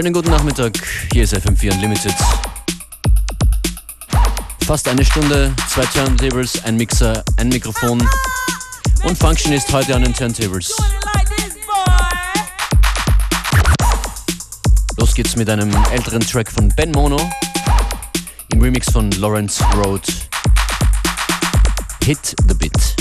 Schönen guten Nachmittag, hier ist FM4 Unlimited. Fast eine Stunde, zwei Turntables, ein Mixer, ein Mikrofon und Functionist heute an den Turntables. Los geht's mit einem älteren Track von Ben Mono im Remix von Lawrence Road. Hit the Bit.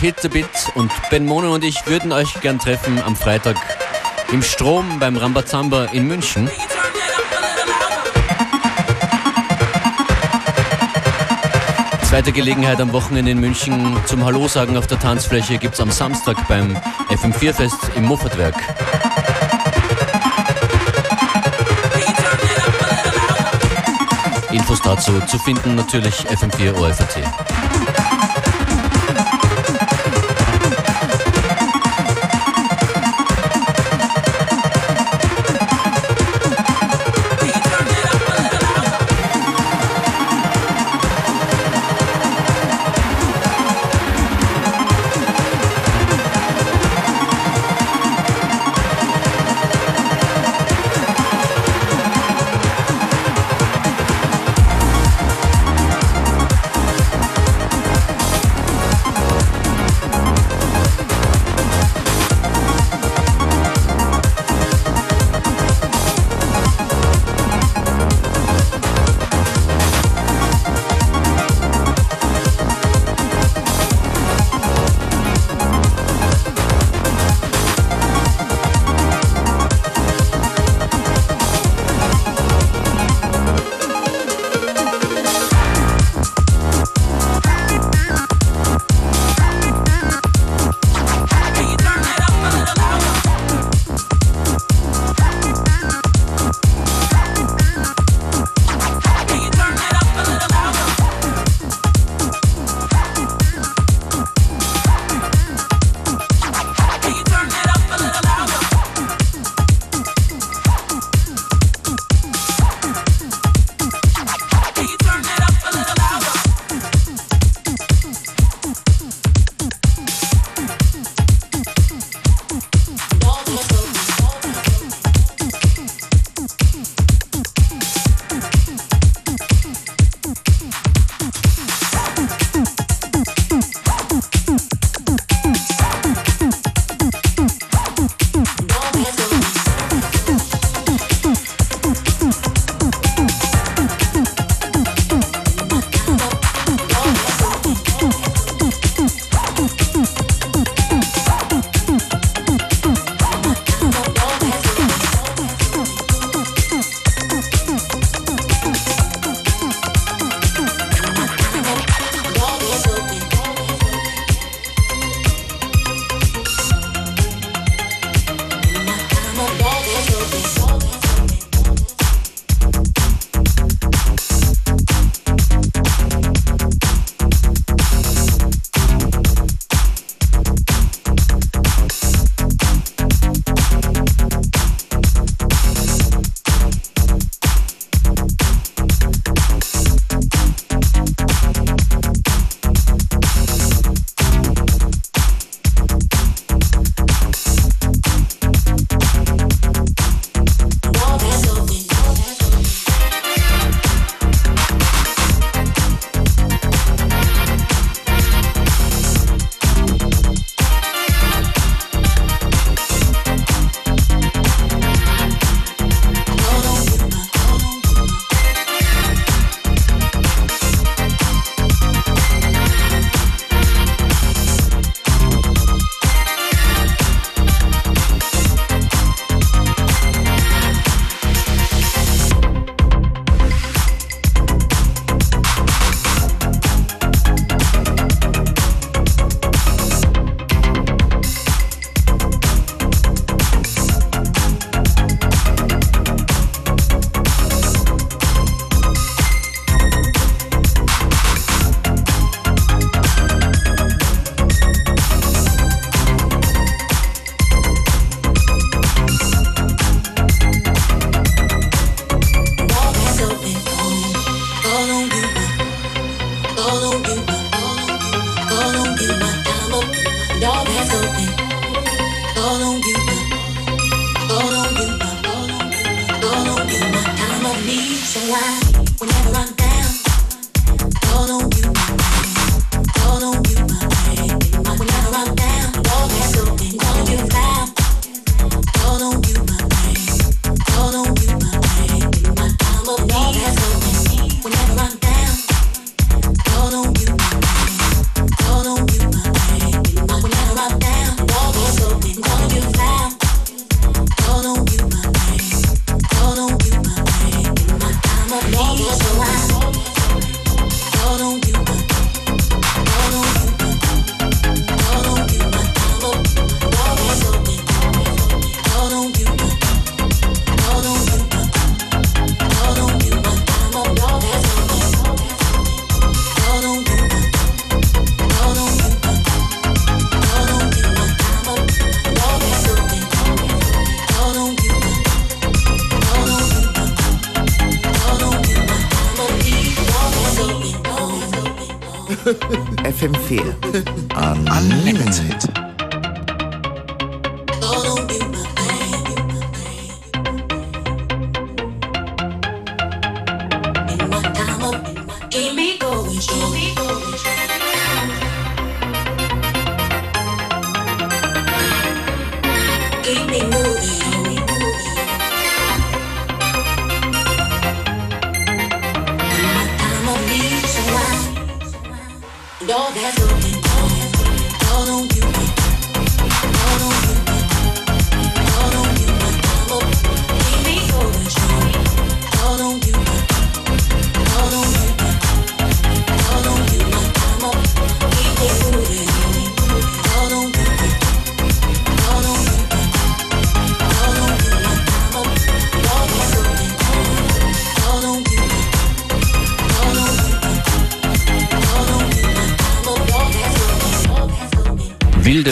Hit the Bit und Ben Mono und ich würden euch gern treffen am Freitag im Strom beim Rambazamba in München. Zweite Gelegenheit am Wochenende in München zum Hallo sagen auf der Tanzfläche gibt es am Samstag beim FM4-Fest im Muffatwerk. Infos dazu zu finden natürlich FM4 OFAT.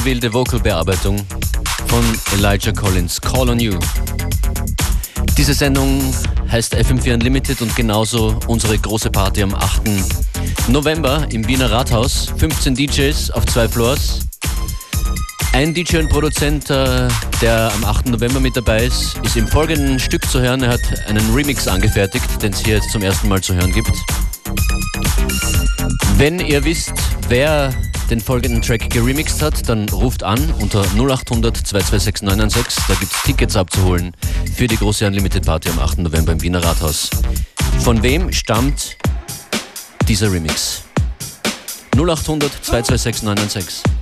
Wilde Vocalbearbeitung von Elijah Collins, Call on You. Diese Sendung heißt FM4 Unlimited und genauso unsere große Party am 8. November im Wiener Rathaus. 15 DJs auf zwei Floors. Ein DJ und Produzent, äh, der am 8. November mit dabei ist, ist im folgenden Stück zu hören. Er hat einen Remix angefertigt, den es hier jetzt zum ersten Mal zu hören gibt. Wenn ihr wisst, wer den folgenden Track geremixed hat, dann ruft an unter 0800 226 996. Da gibt es Tickets abzuholen für die große Unlimited Party am 8. November im Wiener Rathaus. Von wem stammt dieser Remix? 0800 226 996.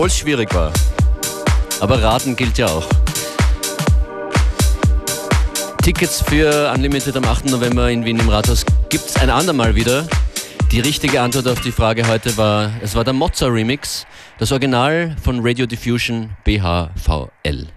obwohl es schwierig war. Aber raten gilt ja auch. Tickets für Unlimited am 8. November in Wien im Rathaus gibt es ein andermal wieder. Die richtige Antwort auf die Frage heute war, es war der Mozza Remix, das Original von Radio Diffusion BHVL.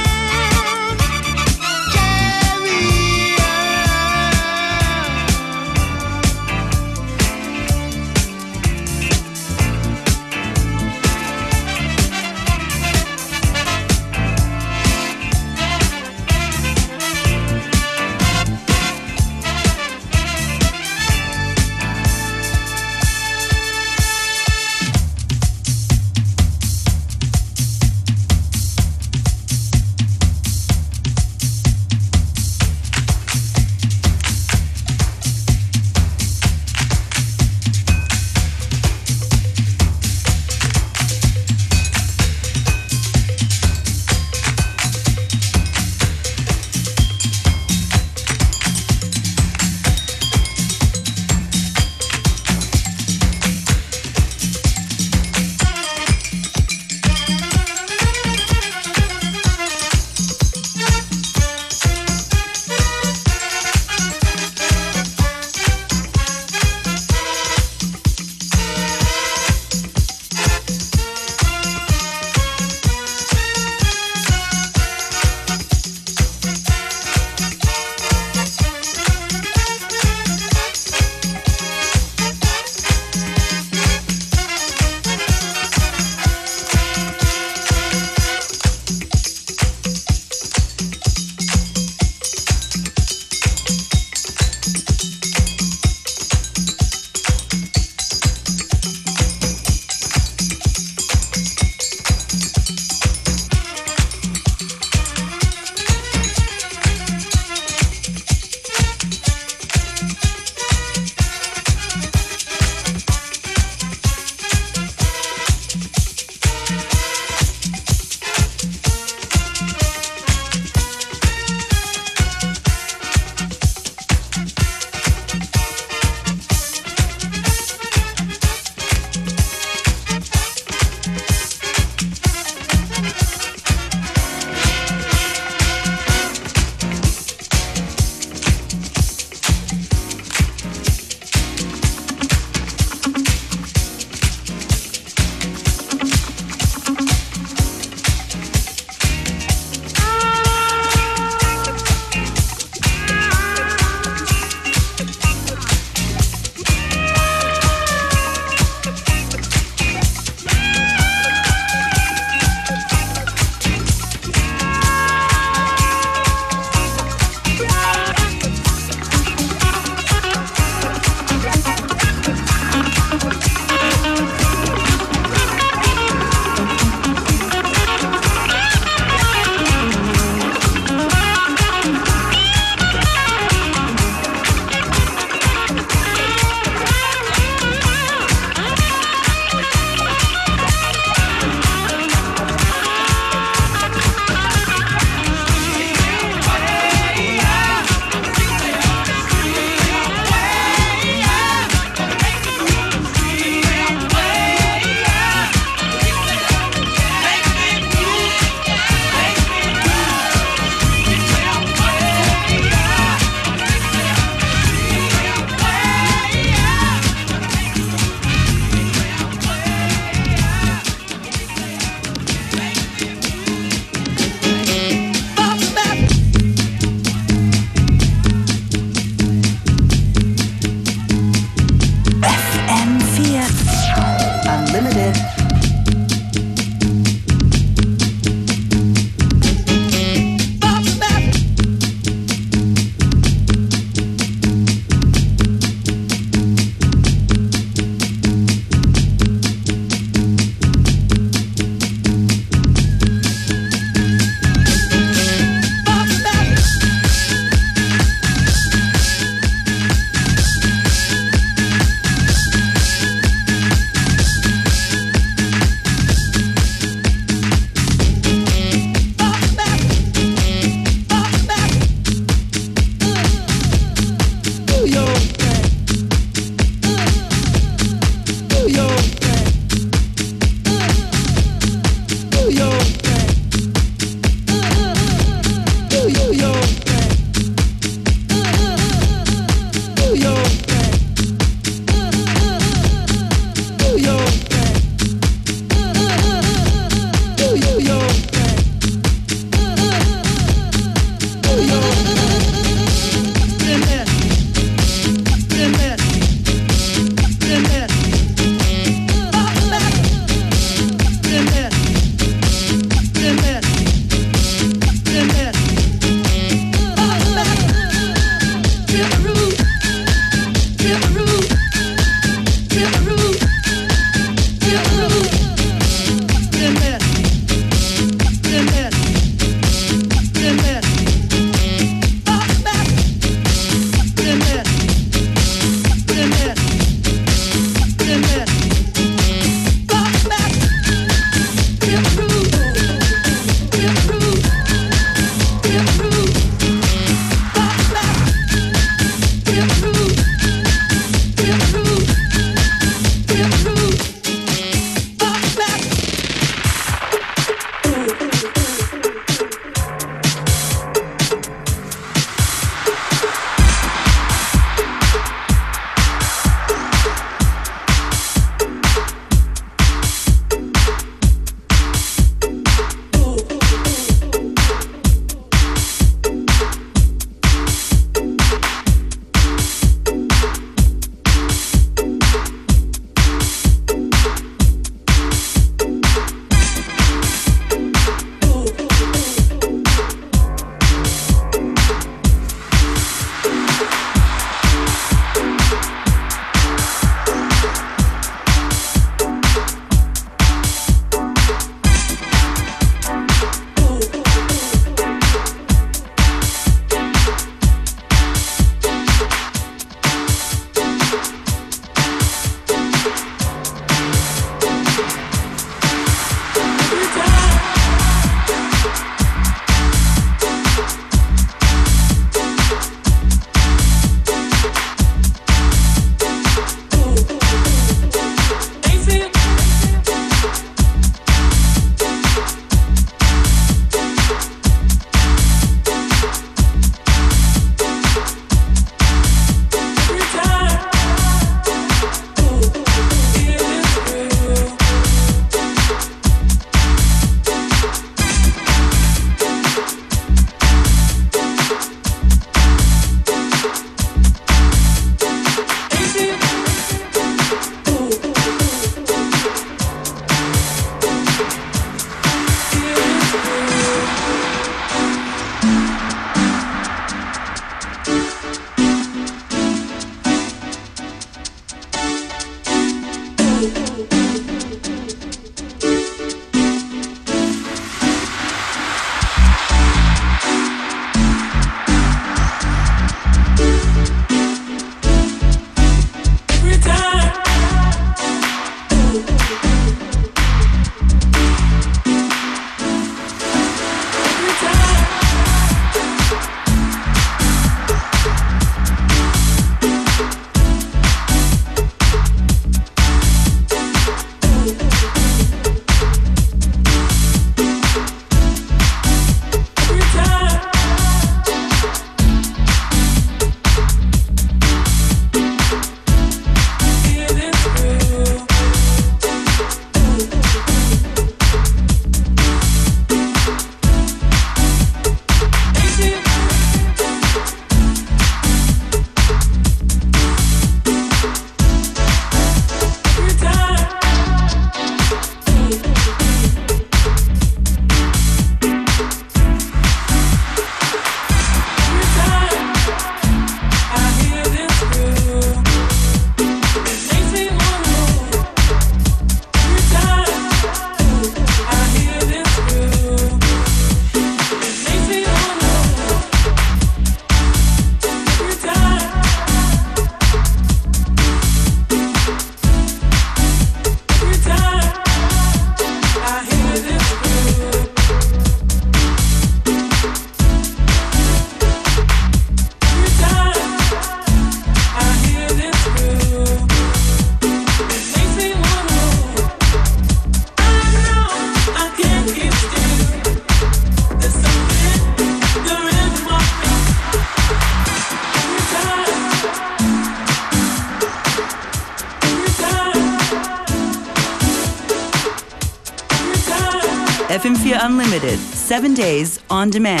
Seven days on demand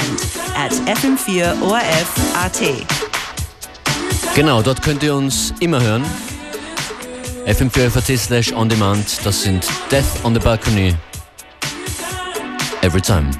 at FM4ORF.at. Genau, dort könnt ihr uns immer hören. FM4FAT slash on demand, das sind Death on the Balcony. Every time.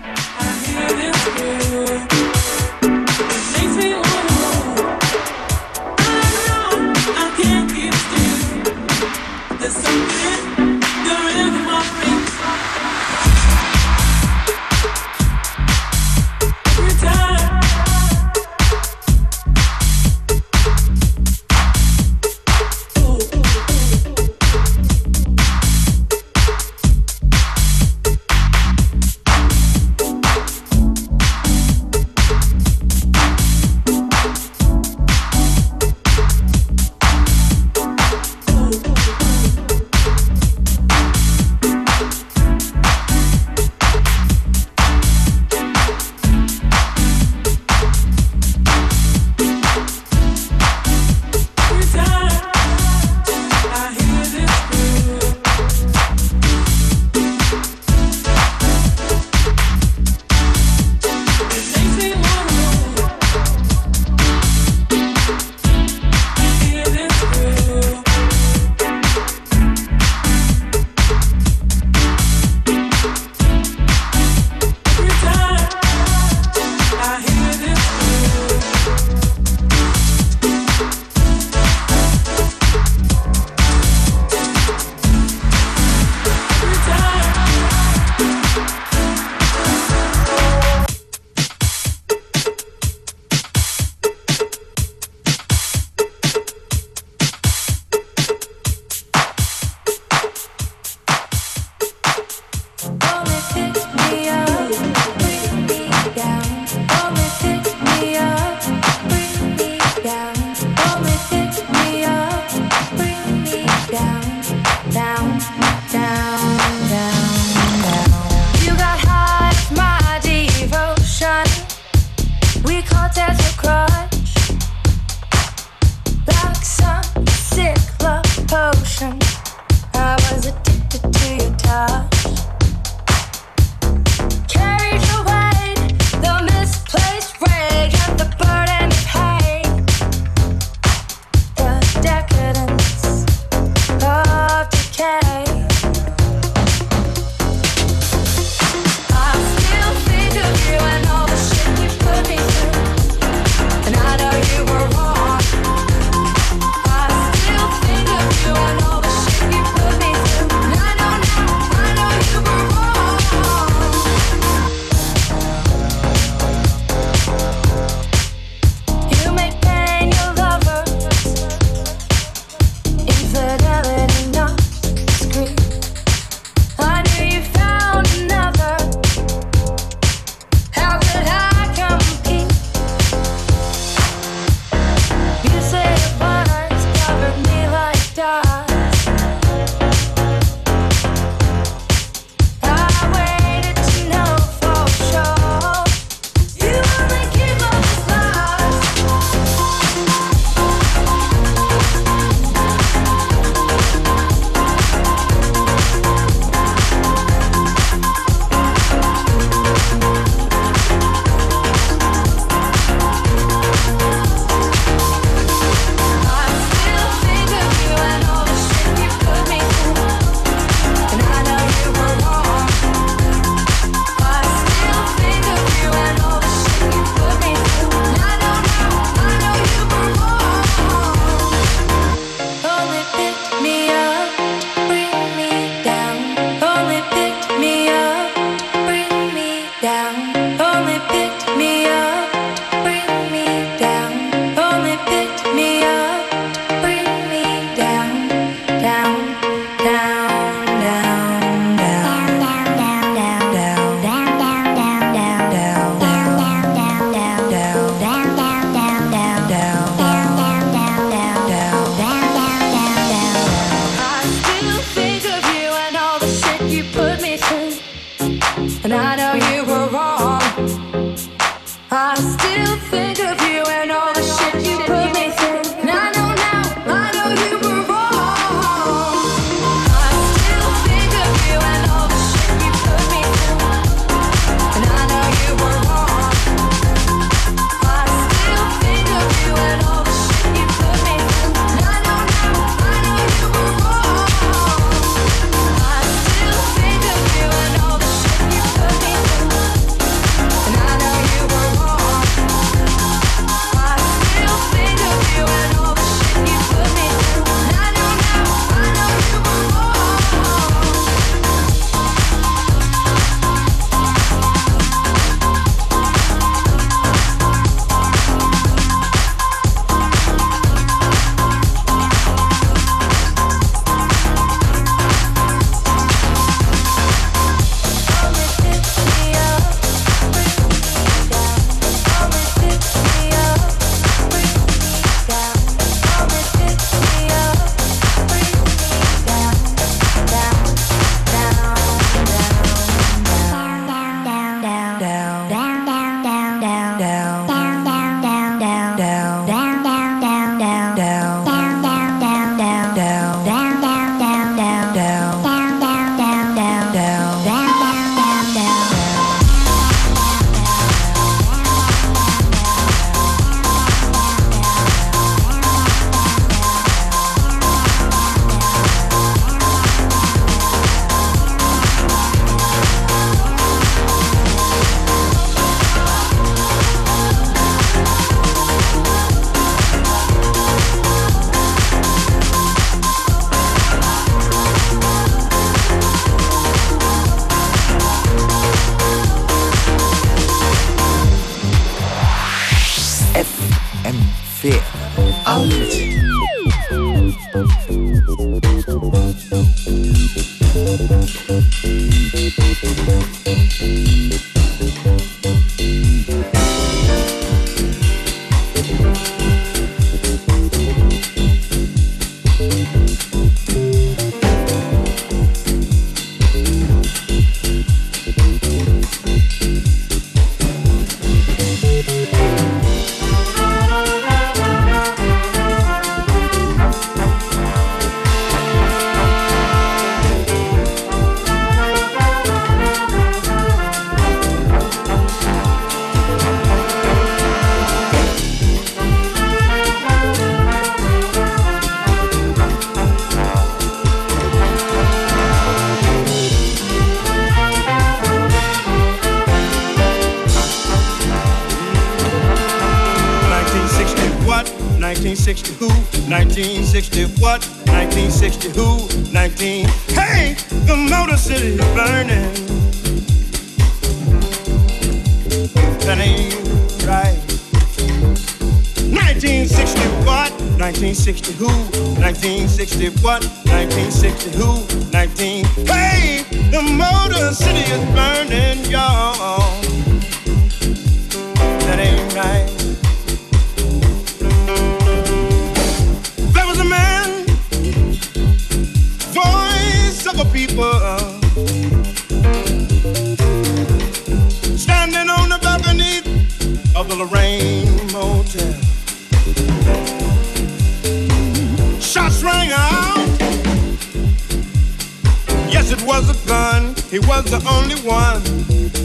Was a gun. He was the only one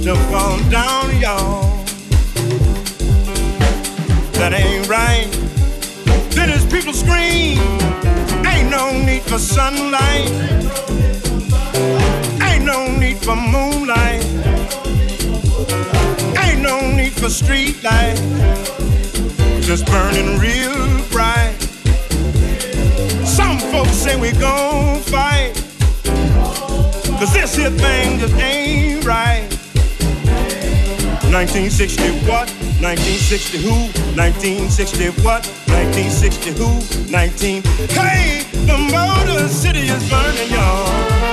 to fall down, y'all. That ain't right. Then his people scream. Ain't no need for sunlight. Ain't no need for moonlight. Ain't no need for street light. Just burning real bright. Some folks say we gon' fight. Cause this here thing just ain't right. 1960 what? 1960 who? 1960 what? 1960 who? 19. Hey, the Motor City is burning, y'all.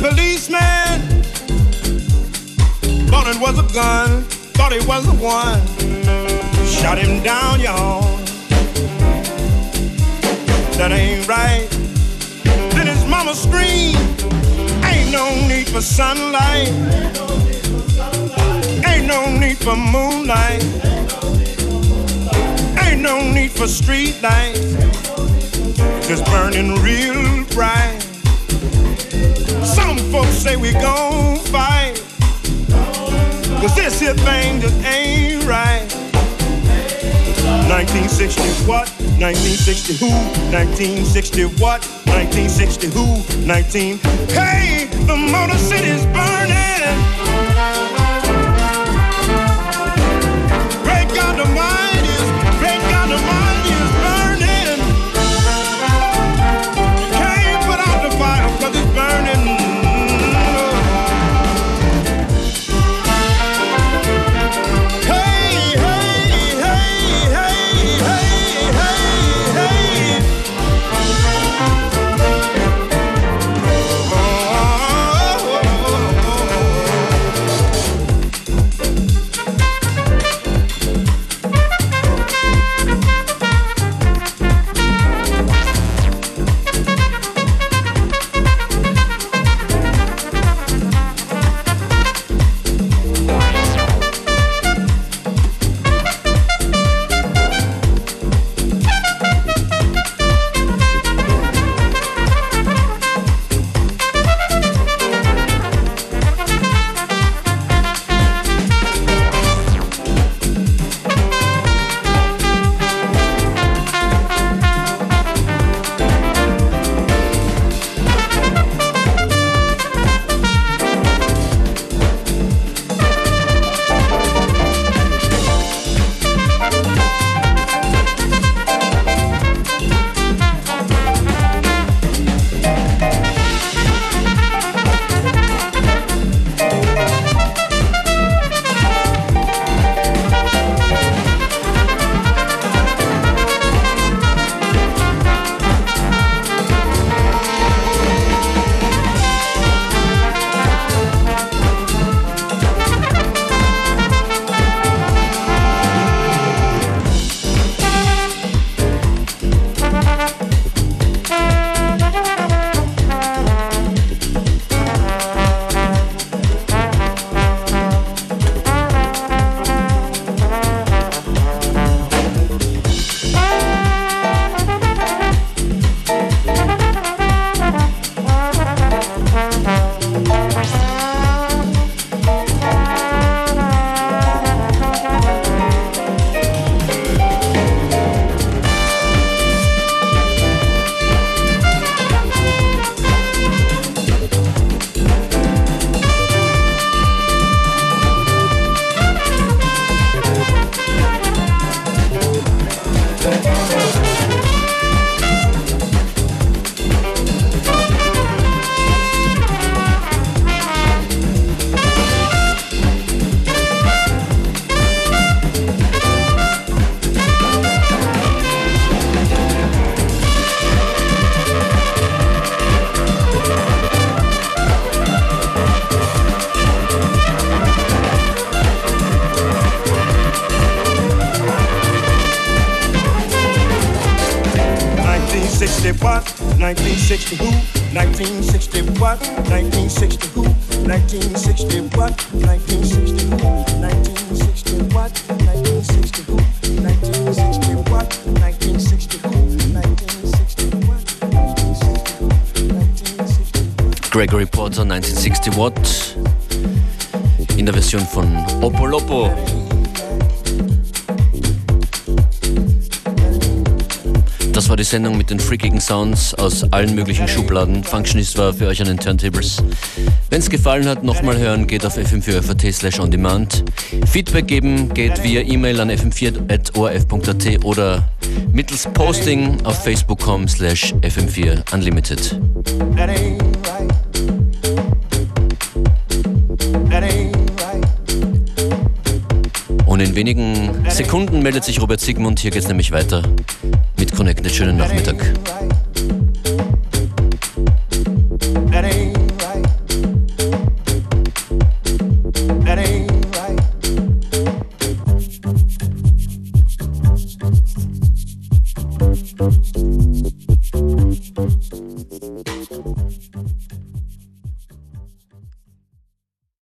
Policeman thought it was a gun, thought it was the one. Shot him down, y'all. That ain't right. Then his mama screamed, Ain't no need for sunlight. Ain't no need for moonlight. Ain't no need for street lights just burning real bright. Folks say we gon' fight. Cause this here thing just ain't right. 1960 what? 1960 who? 1960 what? 1960 who? 19. Hey, the Motor City's burning. 1960 1960 who? 1960 what? 1960 who? 1960 what? 1960 who? 1960 what? 1960 who? 1960 what? 1960 who? 1960 what? Gregory Porter 1960 Watt in der Version von Opolopo. Die Sendung mit den freakigen Sounds aus allen möglichen Schubladen. Functionist war für euch an den Turntables. Wenn es gefallen hat, nochmal hören, geht auf fm4.at slash on demand. Feedback geben geht via E-Mail an fm4.orf.at oder mittels Posting auf facebook.com slash fm4 unlimited. Und in wenigen Sekunden meldet sich Robert Sigmund. Hier geht's nämlich weiter Connect. Einen schönen Nachmittag.